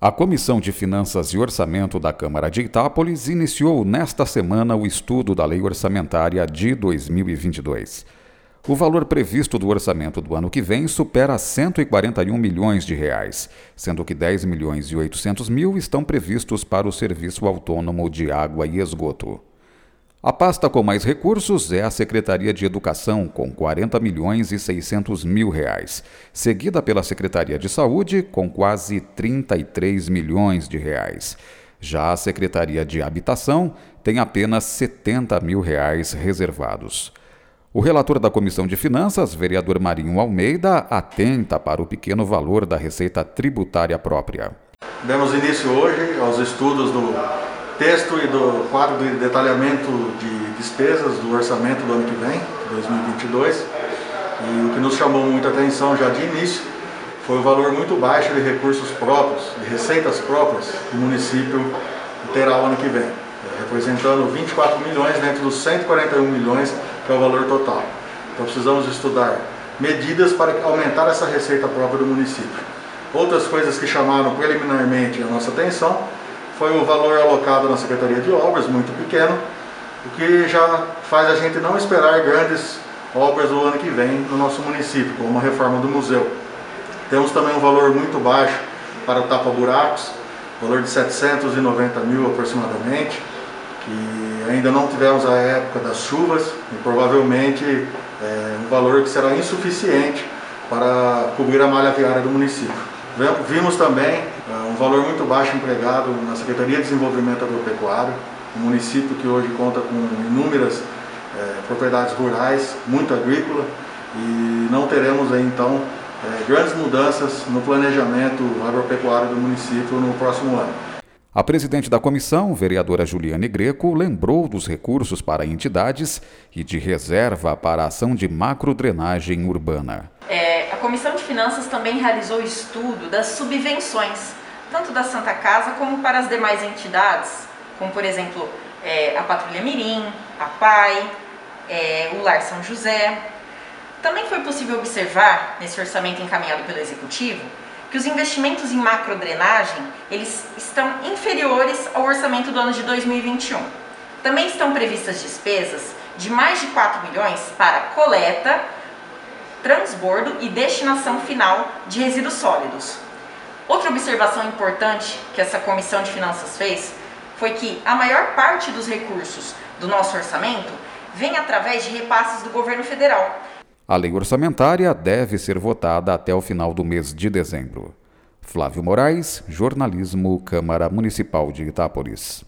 A Comissão de Finanças e Orçamento da Câmara de Itápolis iniciou nesta semana o estudo da Lei Orçamentária de 2022. O valor previsto do orçamento do ano que vem supera 141 milhões de reais, sendo que 10 milhões e 800 mil estão previstos para o Serviço Autônomo de Água e Esgoto. A pasta com mais recursos é a Secretaria de Educação, com 40 milhões e 600 mil reais, seguida pela Secretaria de Saúde, com quase 33 milhões de reais. Já a Secretaria de Habitação tem apenas 70 mil reais reservados. O relator da Comissão de Finanças, vereador Marinho Almeida, atenta para o pequeno valor da receita tributária própria. Demos início hoje aos estudos do texto e do quadro de detalhamento de despesas do orçamento do ano que vem, 2022. E o que nos chamou muita atenção já de início foi o valor muito baixo de recursos próprios, de receitas próprias que o município terá o ano que vem, representando 24 milhões dentro dos 141 milhões que é o valor total. Então precisamos estudar medidas para aumentar essa receita própria do município. Outras coisas que chamaram preliminarmente a nossa atenção foi o valor alocado na Secretaria de Obras, muito pequeno, o que já faz a gente não esperar grandes obras do ano que vem no nosso município, como a reforma do museu. Temos também um valor muito baixo para o tapa-buracos, valor de 790 mil aproximadamente, que ainda não tivemos a época das chuvas e provavelmente é um valor que será insuficiente para cobrir a malha viária do município. Vimos também uh, um valor muito baixo empregado na Secretaria de Desenvolvimento Agropecuário, um município que hoje conta com inúmeras uh, propriedades rurais, muito agrícola, e não teremos aí, então uh, grandes mudanças no planejamento agropecuário do município no próximo ano. A presidente da comissão, vereadora Juliane Greco, lembrou dos recursos para entidades e de reserva para a ação de macrodrenagem urbana. É Comissão de Finanças também realizou estudo das subvenções, tanto da Santa Casa como para as demais entidades, como por exemplo é, a Patrulha Mirim, a PAI, é, o Lar São José. Também foi possível observar, nesse orçamento encaminhado pelo Executivo, que os investimentos em macrodrenagem eles estão inferiores ao orçamento do ano de 2021. Também estão previstas despesas de mais de 4 milhões para coleta transbordo e destinação final de resíduos sólidos. Outra observação importante que essa comissão de finanças fez foi que a maior parte dos recursos do nosso orçamento vem através de repasses do governo federal. A lei orçamentária deve ser votada até o final do mês de dezembro. Flávio Moraes, Jornalismo, Câmara Municipal de Itápolis.